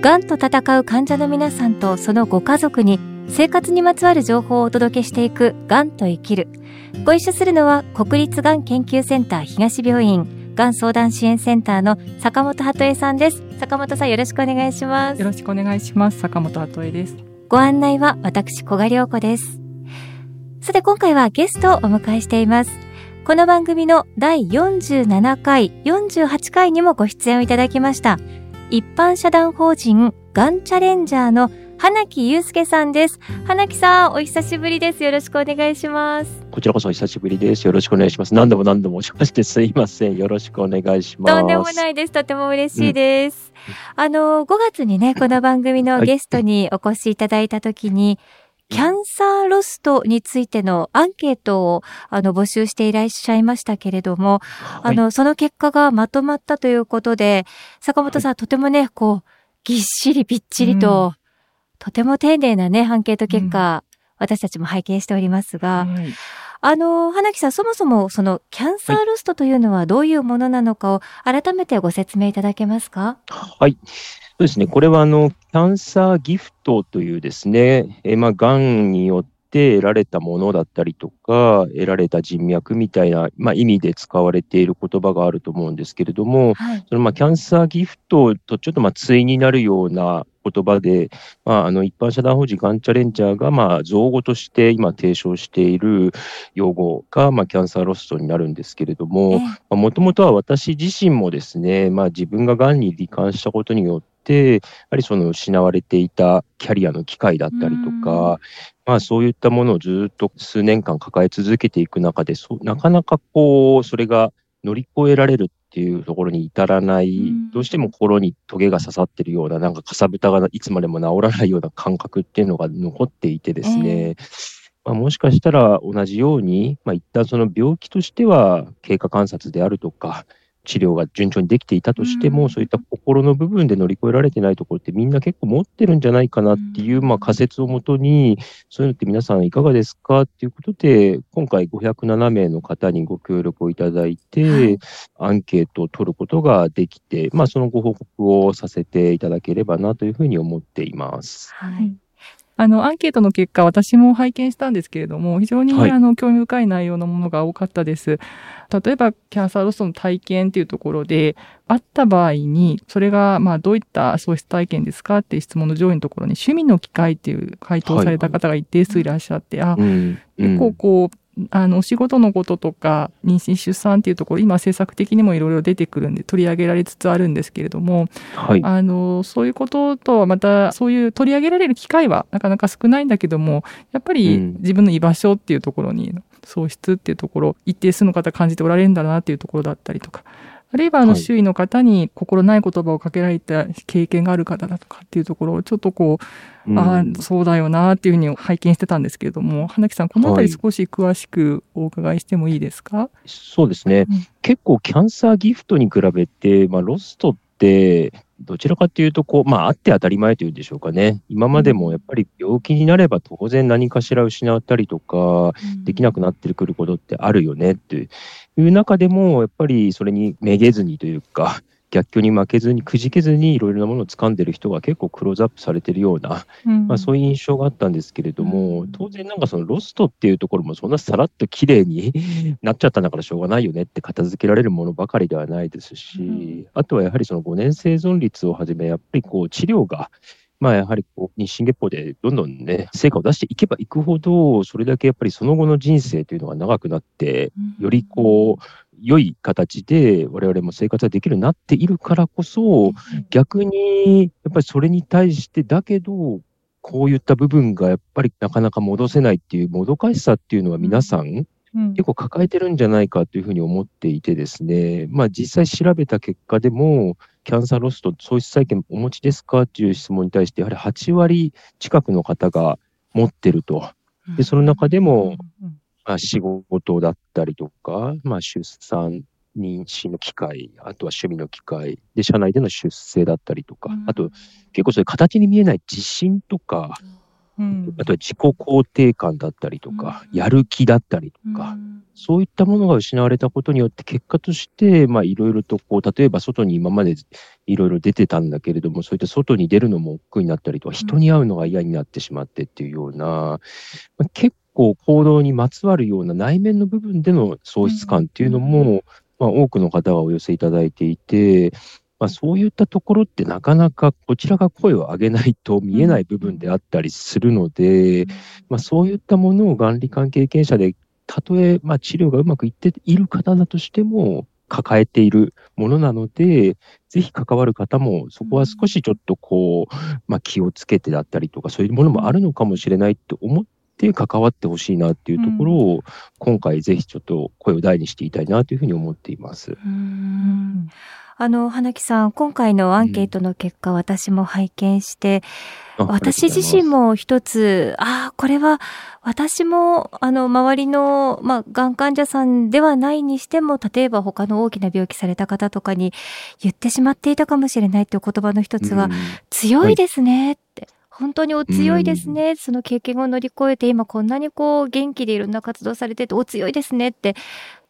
がんと闘う患者の皆さんとそのご家族に生活にまつわる情報をお届けしていくがんと生きる。ご一緒するのは国立がん研究センター東病院がん相談支援センターの坂本鳩恵さんです。坂本さんよろしくお願いします。よろしくお願いします。坂本鳩恵です。ご案内は私小賀良子です。さて今回はゲストをお迎えしています。この番組の第47回48回にもご出演をいただきました一般社団法人がんチャレンジャーの花木祐介さんです。花木さん、お久しぶりです。よろしくお願いします。こちらこそお久しぶりです。よろしくお願いします。何度も何度もおしましてすいません。よろしくお願いします。とんでもないです。とても嬉しいです。うん、あの、5月にね、この番組のゲストにお越しいただいたときに、キャンサーロストについてのアンケートをあの募集していらっしゃいましたけれども、はい、あの、その結果がまとまったということで、坂本さん、はい、とてもね、こう、ぎっしりびっちりと、うん、とても丁寧なね、アンケート結果、うん、私たちも拝見しておりますが、はい、あの、花木さん、そもそもそのキャンサーロストというのはどういうものなのかを改めてご説明いただけますか？はい。そうですね。これは、あの、キャンサーギフトというですね、えまあ、癌によって得られたものだったりとか、得られた人脈みたいな、まあ、意味で使われている言葉があると思うんですけれども、はい、そのまあキャンサーギフトとちょっとまあ対になるような言葉で、まあ、あの一般社団法人がんチャレンジャーがまあ造語として今提唱している用語がまあキャンサーロストになるんですけれども、もともとは私自身もですね、まあ、自分ががんに罹患したことによって、やはりその失われていたキャリアの機会だったりとか、まあそういったものをずっと数年間抱え続けていく中で、そなかなかこう、それが乗り越えられるっていうところに至らない、どうしても心にトゲが刺さってるような、なんかかさぶたがいつまでも治らないような感覚っていうのが残っていてですね、まあ、もしかしたら同じように、まあ、一旦その病気としては経過観察であるとか、治療が順調にできていたとしても、うん、そういった心の部分で乗り越えられてないところってみんな結構持ってるんじゃないかなっていう、まあ、仮説をもとに、そういうのって皆さんいかがですか？っていうことで、今回507名の方にご協力をいただいて、はい、アンケートを取ることができて、まあ、そのご報告をさせていただければなというふうに思っています。はいあの、アンケートの結果、私も拝見したんですけれども、非常に、はい、あの、興味深い内容のものが多かったです。例えば、キャンサーロストの体験っていうところで、あった場合に、それが、まあ、どういった喪失体験ですかっていう質問の上位のところに、趣味の機会っていう回答された方が一定数いらっしゃって、はい、あ、うん、結構こう、あの、お仕事のこととか、妊娠出産っていうところ、今政策的にもいろいろ出てくるんで取り上げられつつあるんですけれども、はい、あの、そういうこととはまた、そういう取り上げられる機会はなかなか少ないんだけども、やっぱり自分の居場所っていうところに、喪失っていうところ、一定数の方感じておられるんだなっていうところだったりとか、あるいはあの周囲の方に心ない言葉をかけられた経験がある方だとかっていうところをちょっとこう、うん、ああ、そうだよなっていうふうに拝見してたんですけれども、花木さん、このあたり少し詳しくお伺いしてもいいですか、はい、そうですね、うん、結構キャンサーギフトに比べて、まあ、ロストって、どちらかというと、こう、まあ、あって当たり前というんでしょうかね。今までもやっぱり病気になれば当然何かしら失ったりとか、できなくなってくることってあるよねっていう中でも、やっぱりそれにめげずにというか、逆境に負けずにくじけずにいろいろなものを掴んでる人が結構クローズアップされてるような、うん、まあ、そういう印象があったんですけれども、当然なんかそのロストっていうところもそんなさらっと綺麗に なっちゃったんだからしょうがないよねって片付けられるものばかりではないですし、うん、あとはやはりその5年生存率をはじめやっぱりこう治療がまあやはりこう日進月歩でどんどんね、成果を出していけばいくほど、それだけやっぱりその後の人生というのが長くなって、よりこう、良い形で我々も生活ができるようになっているからこそ、逆にやっぱりそれに対してだけど、こういった部分がやっぱりなかなか戻せないっていうもどかしさっていうのは皆さん、結構抱えてるんじゃないかというふうに思っていてですね、まあ実際調べた結果でも、キャンサーロスと喪失再建お持ちですか？っていう質問に対して、やはり8割近くの方が持ってると。で、その中でも、まあ、仕事だったりとか、まあ、出産、妊娠の機会、あとは趣味の機会、で、社内での出世だったりとか、あと、結構それ形に見えない自信とか、うん、あとは自己肯定感だったりとか、やる気だったりとか、そういったものが失われたことによって、結果として、まあ、いろいろとこう、例えば外に今までいろいろ出てたんだけれども、そういった外に出るのも億劫になったりとか、人に会うのが嫌になってしまってっていうような、まあ、結構行動にまつわるような内面の部分での喪失感っていうのも、まあ、多くの方がお寄せいただいていて、まあ、そういったところってなかなかこちらが声を上げないと見えない部分であったりするので、まあ、そういったものをがん罹患経験者で、たとえまあ治療がうまくいっている方だとしても、抱えているものなので、ぜひ関わる方も、そこは少しちょっとこう、まあ、気をつけてだったりとか、そういうものもあるのかもしれないって思って関わってほしいなっていうところを、今回ぜひちょっと声を大にしていたいなというふうに思っています。うんあの、花木さん、今回のアンケートの結果、うん、私も拝見して、私自身も一つ、ああ、これは私も、あの、周りの、まあ、がん患者さんではないにしても、例えば他の大きな病気された方とかに言ってしまっていたかもしれないっていう言葉の一つは、うん、強いですねって。はい本当にお強いですね。その経験を乗り越えて、今こんなにこう元気でいろんな活動されてて、お強いですねって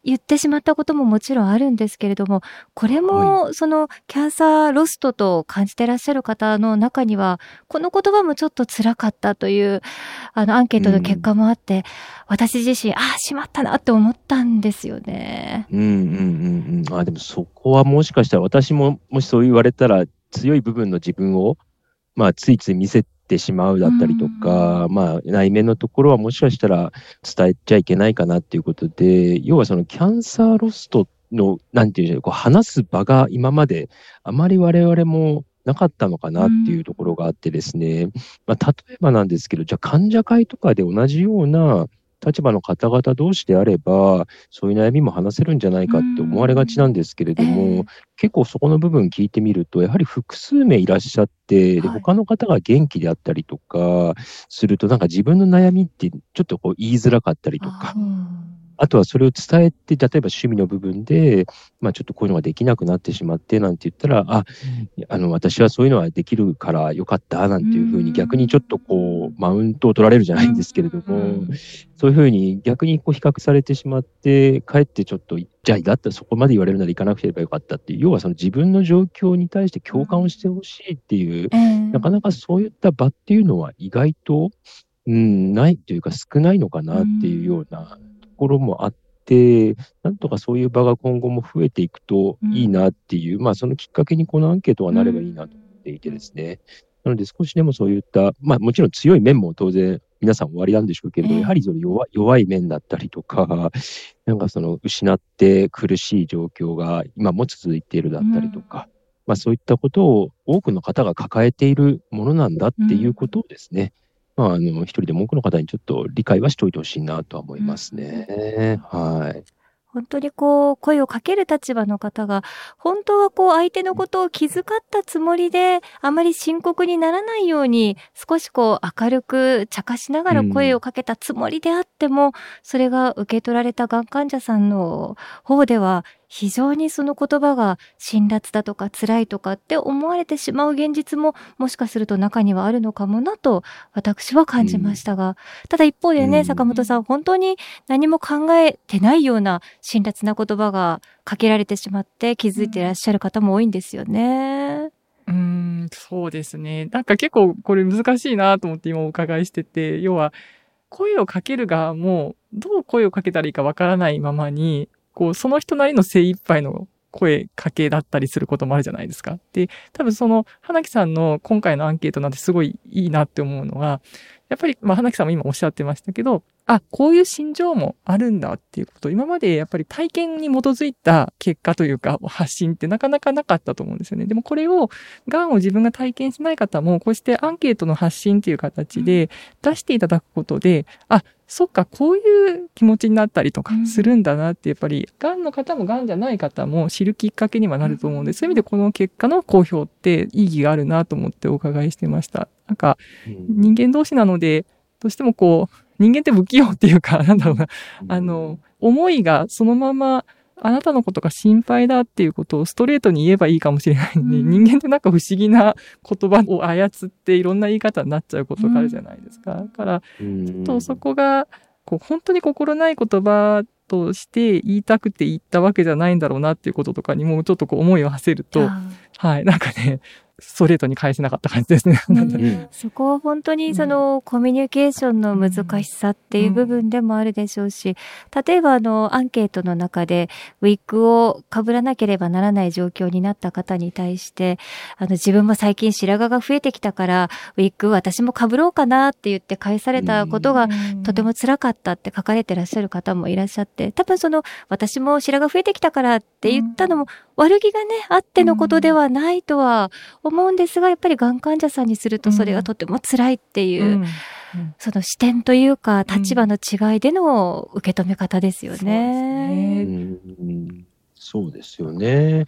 言ってしまったことももちろんあるんですけれども、これも、その、キャンサーロストと感じてらっしゃる方の中には、この言葉もちょっと辛かったという、あの、アンケートの結果もあって、うん、私自身、ああ、しまったなって思ったんですよね。うんうんうんうん。あでもそこはもしかしたら私も、もしそう言われたら、強い部分の自分を、まあ、ついつい見せてしまうだったりとか、まあ、内面のところはもしかしたら伝えちゃいけないかなっていうことで、要はそのキャンサーロストの、なんていうんでしょう、こう話す場が今まであまり我々もなかったのかなっていうところがあってですね、まあ、例えばなんですけど、じゃあ患者会とかで同じような立場の方々同士であれば、そういう悩みも話せるんじゃないかって思われがちなんですけれども、えー、結構そこの部分聞いてみると、やはり複数名いらっしゃって、で他の方が元気であったりとかすると、なんか自分の悩みってちょっとこう言いづらかったりとか、あとはそれを伝えて、例えば趣味の部分で、まあちょっとこういうのができなくなってしまってなんて言ったら、あ、あの、私はそういうのはできるからよかった、なんていうふうに逆にちょっとこう、マウントを取られるじゃないんですけれども、そういうふうに逆にこう比較されてしまって、かえってちょっと、じゃあだったらそこまで言われるなら行かなければよかったっていう、要はその自分の状況に対して共感をしてほしいっていう、なかなかそういった場っていうのは意外と、うん、ないというか少ないのかなっていうような、ころもあって、なんとかそういう場が今後も増えていくといいなっていう、うん、まあそのきっかけにこのアンケートがなればいいなと思っていてですね。なので少しでもそういった、まあもちろん強い面も当然皆さん終わりなんでしょうけれど、やはりその弱弱い面だったりとか、なんかその失って苦しい状況が今も続いているだったりとか、うん、まあそういったことを多くの方が抱えているものなんだっていうことをですね、まあ、あの、一人でも多くの方にちょっと理解はしておいてほしいなとは思いますね。うん、はい。本当にこう、声をかける立場の方が、本当はこう、相手のことを気遣ったつもりで、あまり深刻にならないように、少しこう、明るく茶化しながら声をかけたつもりであっても、うん、それが受け取られたがん患者さんの方では、非常にその言葉が辛辣だとか辛いとかって思われてしまう現実ももしかすると中にはあるのかもなと私は感じましたが、うん、ただ一方でね、うん、坂本さん本当に何も考えてないような辛辣な言葉がかけられてしまって気づいていらっしゃる方も多いんですよね。うん、そうですね。なんか結構これ難しいなと思って今お伺いしてて、要は声をかける側もどう声をかけたらいいかわからないままにこう、その人なりの精一杯の声かけだったりすることもあるじゃないですか。で、多分その、花木さんの今回のアンケートなんてすごいいいなって思うのは、やっぱり、まあ、花木さんも今おっしゃってましたけど、あ、こういう心情もあるんだっていうこと、今までやっぱり体験に基づいた結果というか、発信ってなかなかなかったと思うんですよね。でもこれを、癌を自分が体験しない方も、こうしてアンケートの発信っていう形で出していただくことで、あ、そっか、こういう気持ちになったりとかするんだなって、やっぱり、癌の方も癌じゃない方も知るきっかけにはなると思うんで、そういう意味でこの結果の公表って意義があるなと思ってお伺いしてました。なんか、人間同士なので、どうしてもこう、人間って不器用っていうか、なんだろうな、あの、思いがそのままあなたのことが心配だっていうことをストレートに言えばいいかもしれないのに、うん、人間ってなんか不思議な言葉を操っていろんな言い方になっちゃうことがあるじゃないですか。だから、ちょっとそこが、こう、本当に心ない言葉として言いたくて言ったわけじゃないんだろうなっていうこととかにもちょっとこう思いを馳せると、はい、なんかね、ストレートに返せなかった感じですね。うん、そこは本当にそのコミュニケーションの難しさっていう部分でもあるでしょうし、例えばあのアンケートの中でウィッグを被らなければならない状況になった方に対して、あの自分も最近白髪が増えてきたからウィッグ私も被ろうかなって言って返されたことがとても辛かったって書かれてらっしゃる方もいらっしゃって、多分その私も白髪増えてきたからって言ったのも悪気がね、あってのことではないとは思うんですが、やっぱりがん患者さんにするとそれがとても辛いっていう、うんその視点というか立場の違いでの受け止め方ですよね。そうですよね。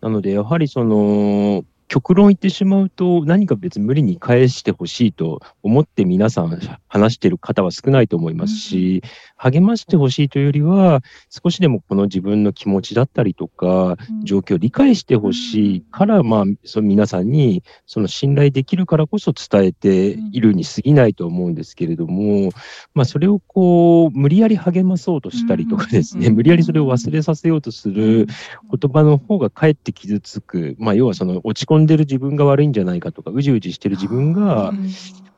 なので、やはりその、極論言ってしまうと、何か別に無理に返してほしいと思って皆さん話してる方は少ないと思いますし、励ましてほしいというよりは、少しでもこの自分の気持ちだったりとか、状況を理解してほしいから、まあ、その皆さんにその信頼できるからこそ伝えているに過ぎないと思うんですけれども、まあ、それをこう、無理やり励まそうとしたりとかですね、無理やりそれを忘れさせようとする言葉の方がかえって傷つく、まあ、要はその落ち込んんでる自分が悪いんじゃないかとか、うじうじしてる自分が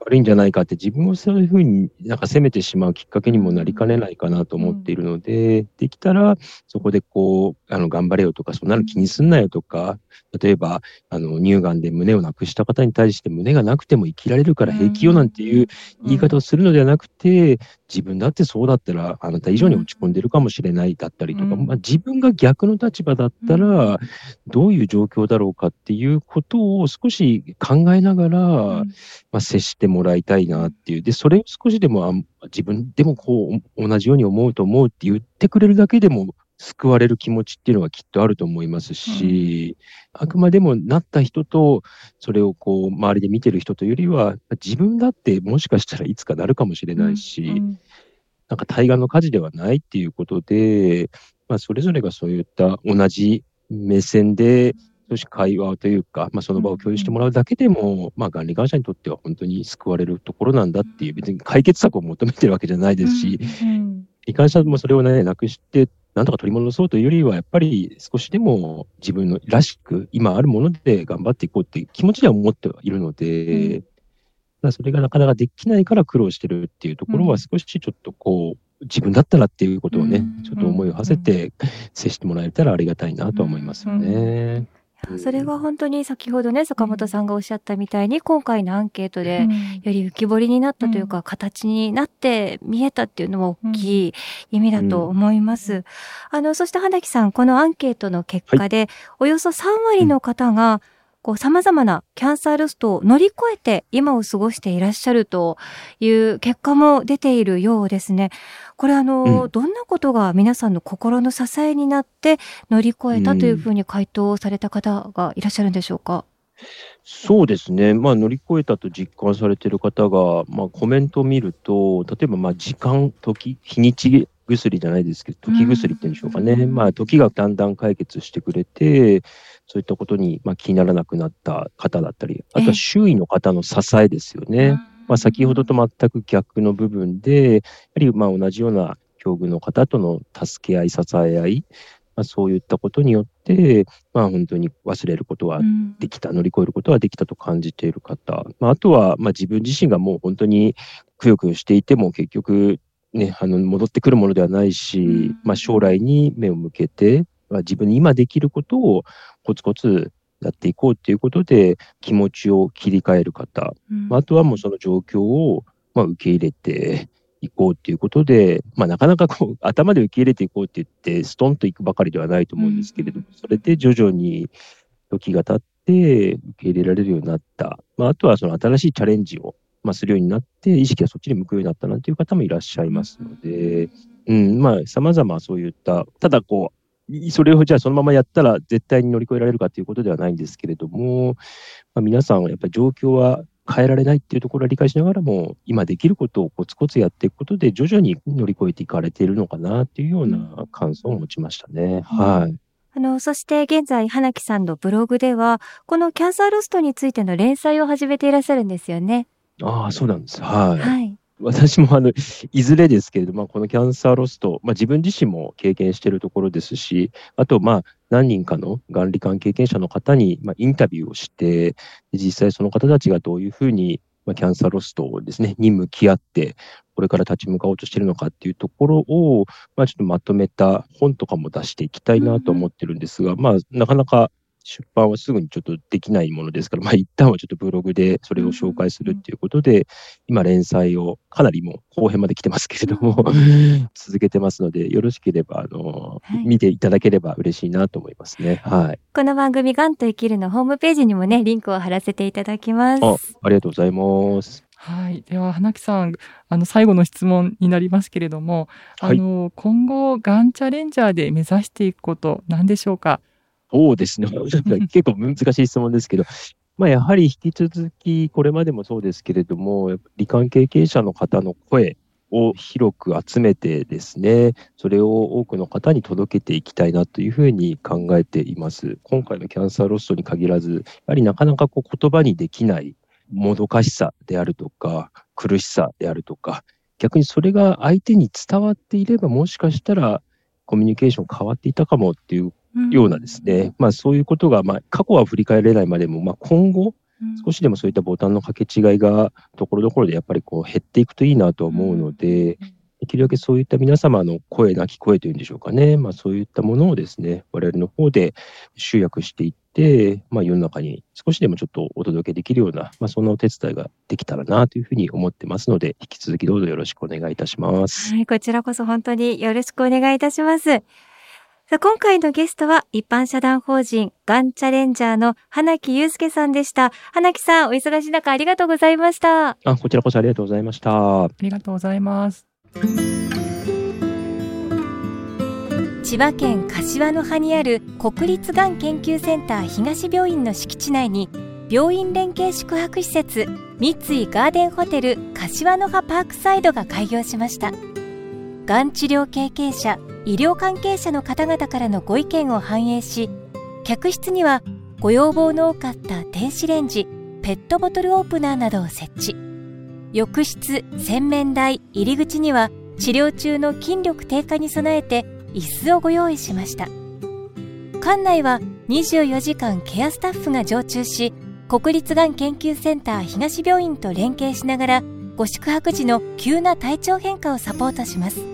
悪いんじゃないかって自分をそういうふうになんか責めてしまうきっかけにもなりかねないかなと思っているので、できたらそこでこう、あの、頑張れよとか、そんなの気にすんなよとか、例えば、あの、乳がんで胸をなくした方に対して胸がなくても生きられるから平気よなんていう言い方をするのではなくて、自分だってそうだったらあなた以上に落ち込んでるかもしれないだったりとか、まあ、自分が逆の立場だったらどういう状況だろうかっていうことを少し考えながら、まあ、接してもらいたいなっていう。で、それを少しでも自分でもこう同じように思うと思うって言ってくれるだけでも救われる気持ちっていうのはきっとあると思いますし、うん、あくまでもなった人と、それをこう、周りで見てる人というよりは、自分だってもしかしたらいつかなるかもしれないし、うんうん、なんか対岸の火事ではないっていうことで、まあ、それぞれがそういった同じ目線で、少し会話というか、まあ、その場を共有してもらうだけでも、まあ、がん罹患者にとっては本当に救われるところなんだっていう、別に解決策を求めてるわけじゃないですし、罹患者もそれをね、なくしてなんとか取り戻そうというよりは、やっぱり少しでも自分のらしく、今あるもので頑張っていこうっていう気持ちでは思ってはいるので、うん、それがなかなかできないから苦労してるっていうところは少しちょっとこう、自分だったらっていうことをね、ちょっと思いを馳せて接してもらえたらありがたいなと思いますよね。それが本当に先ほどね、坂本さんがおっしゃったみたいに、今回のアンケートで、より浮き彫りになったというか、形になって見えたっていうのも大きい意味だと思います。あの、そして花木さん、このアンケートの結果で、およそ3割の方が、こう様々なキャンサーロストを乗り越えて今を過ごしていらっしゃるという結果も出ているようですね。これあの、うん、どんなことが皆さんの心の支えになって乗り越えたというふうに回答された方がいらっしゃるんでしょうか、うん、そうですね。まあ乗り越えたと実感されている方が、まあコメントを見ると、例えばまあ時間、時、日にち薬じゃないですけど、時薬って言うんでしょうかね。まあ時がだんだん解決してくれて、そういったことに、まあ、気にならなくなった方だったり、あとは周囲の方の支えですよね。まあ、先ほどと全く逆の部分で、やはりまあ同じような境遇の方との助け合い、支え合い、まあ、そういったことによって、まあ、本当に忘れることはできた、うん、乗り越えることはできたと感じている方、まあ、あとはまあ自分自身がもう本当にくよくよしていても結局、ね、あの戻ってくるものではないし、うん、まあ、将来に目を向けて、まあ、自分に今できることをコツコツやっていこうっていうことで気持ちを切り替える方、うん、あとはもうその状況をまあ受け入れていこうっていうことで、まあ、なかなかこう頭で受け入れていこうって言ってストンといくばかりではないと思うんですけれども、それで徐々に時が経って受け入れられるようになった、まあ、あとはその新しいチャレンジをまあするようになって意識がそっちに向くようになったなんていう方もいらっしゃいますので、うん、まあ様々そういったただこうそれをじゃあそのままやったら絶対に乗り越えられるかということではないんですけれども、まあ、皆さんはやっぱり状況は変えられないっていうところは理解しながらも、今できることをコツコツやっていくことで、徐々に乗り越えていかれているのかなっていうような感想を持ちましたね。うん、はい。あの、そして現在、花木さんのブログでは、このキャンサーロストについての連載を始めていらっしゃるんですよね。ああ、そうなんです。はい。はい。私もあの、いずれですけれども、このキャンサーロスト、まあ、自分自身も経験しているところですし、あと、まあ、何人かのがん罹患経験者の方に、まあ、インタビューをして、実際その方たちがどういうふうに、まあ、キャンサーロストをですね、に向き合って、これから立ち向かおうとしているのかっていうところを、まあ、ちょっとまとめた本とかも出していきたいなと思ってるんですが、まあ、なかなか出版はすぐにちょっとできないものですから、まあ一旦はちょっとブログでそれを紹介するっていうことで、今連載をかなりもう後編まで来てますけれども、続けてますので、よろしければ、あの、はい、見ていただければ嬉しいなと思いますね。はい。この番組、ガンと生きるのホームページにもね、リンクを貼らせていただきます。あありがとうございます。はい。では、花木さん、あの、最後の質問になりますけれども、あの、はい、今後、がんチャレンジャーで目指していくこと、何でしょうか？そうですね。結構難しい質問ですけど、まあ、やはり引き続き、これまでもそうですけれども、罹患経験者の方の声を広く集めてですね、それを多くの方に届けていきたいなというふうに考えています。今回のキャンサーロストに限らず、やはりなかなかこう言葉にできないもどかしさであるとか、苦しさであるとか、逆にそれが相手に伝わっていれば、もしかしたらコミュニケーション変わっていたかもっていうようなですね、うん、まあそういうことが、まあ過去は振り返れないまでも、まあ今後、少しでもそういったボタンの掛け違いがところどころでやっぱりこう減っていくといいなと思うので、できるだけそういった皆様の声なき声というんでしょうかね、まあそういったものをですね、我々の方で集約していって、まあ世の中に少しでもちょっとお届けできるような、まあそんなお手伝いができたらなというふうに思ってますので、引き続きどうぞよろしくお願いいたします。はい、こちらこそ本当によろしくお願いいたします。さあ、今回のゲストは一般社団法人ガンチャレンジャーの花木祐介さんでした。花木さん、お忙しい中ありがとうございました。あ、こちらこそありがとうございました。ありがとうございます。千葉県柏の葉にある国立がん研究センター東病院の敷地内に病院連携宿泊施設三井ガーデンホテル柏の葉パークサイドが開業しましたがん治療経験者医療関係者の方々からのご意見を反映し客室にはご要望の多かった電子レンジペットボトルオープナーなどを設置。浴室洗面台入り口には治療中の筋力低下に備えて椅子をご用意しました。館内は24時間ケアスタッフが常駐し国立がん研究センター東病院と連携しながらご宿泊時の急な体調変化をサポートします。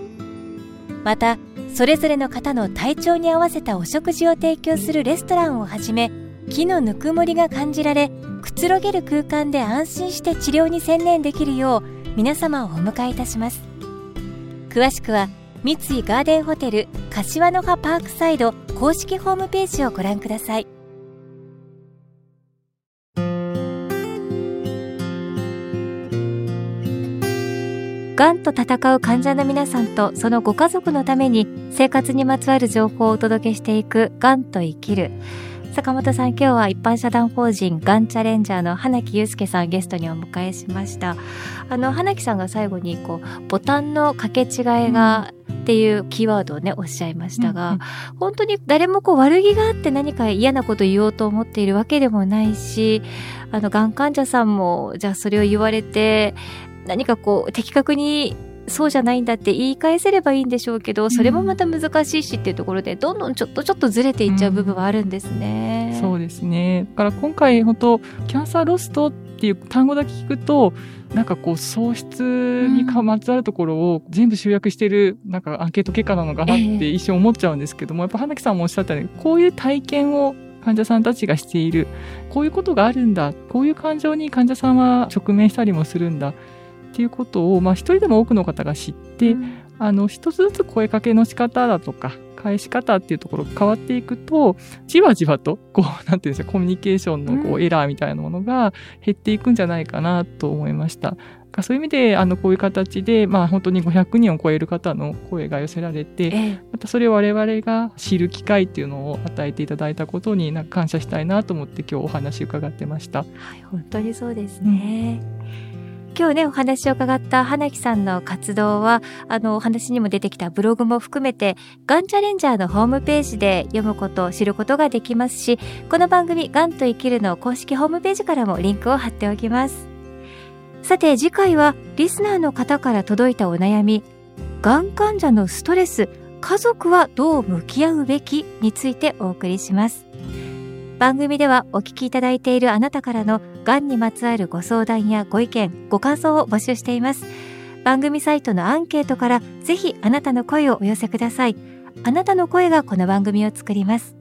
またそれぞれの方の体調に合わせたお食事を提供するレストランをはじめ木のぬくもりが感じられくつろげる空間で安心して治療に専念できるよう皆様をお迎えいたします。詳しくは三井ガーデンホテル柏の葉パークサイド公式ホームページをご覧ください。がんと闘う患者の皆さんとそのご家族のために生活にまつわる情報をお届けしていくがんと生きる。坂本さん、今日は一般社団法人がんチャレンジャーの花木祐介さんゲストにお迎えしました。あの、花木さんが最後にこう、ボタンの掛け違いが、っていうキーワードをね、おっしゃいましたが、うん、本当に誰もこう悪気があって何か嫌なこと言おうと思っているわけでもないし、あの、がん患者さんも、じゃあそれを言われて、何かこう的確にそうじゃないんだって言い返せればいいんでしょうけどそれもまた難しいしっていうところでどんどんちょっとちょっとずれていっちゃう部分はあるんですね。うん、そうですね。だから今回本当キャンサーロストっていう単語だけ聞くとなんかこう喪失にまつわるところを全部集約してるなんかアンケート結果なのかなって一瞬思っちゃうんですけども、やっぱ花木さんもおっしゃったようにこういう体験を患者さんたちがしているこういうことがあるんだこういう感情に患者さんは直面したりもするんだっていうことを、まあ、一人でも多くの方が知って、うん、あの、一つずつ声かけの仕方だとか、返し方っていうところが変わっていくと、じわじわと、こう、なんていうんですか、コミュニケーションのこう、エラーみたいなものが減っていくんじゃないかなと思いました。そういう意味で、あの、こういう形で、まあ本当に500人を超える方の声が寄せられて、またそれを我々が知る機会っていうのを与えていただいたことにな感謝したいなと思って今日お話伺ってました。はい、本当にそうですね。うん今日ね、お話を伺った花木さんの活動は、あの、お話にも出てきたブログも含めて、がんチャレンジャーのホームページで読むこと、知ることができますし、この番組、がんと生きるの公式ホームページからもリンクを貼っておきます。さて、次回は、リスナーの方から届いたお悩み、がん患者のストレス、家族はどう向き合うべきについてお送りします。番組ではお聞きいただいているあなたからのがんにまつわるご相談やご意見、ご感想を募集しています。番組サイトのアンケートからぜひあなたの声をお寄せください。あなたの声がこの番組を作ります。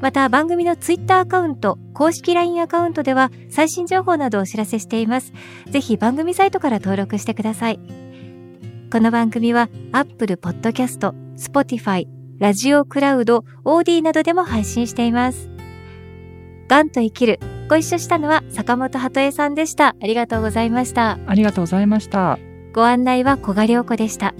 また番組のツイッターアカウント、公式 LINE アカウントでは最新情報などをお知らせしています。ぜひ番組サイトから登録してください。この番組は Apple Podcast、Spotify、ラジオクラウド、OD などでも配信しています。がんと生きる。ご一緒したのは坂本鳩江さんでした。ありがとうございました。ありがとうございました。ご案内は小賀良子でした。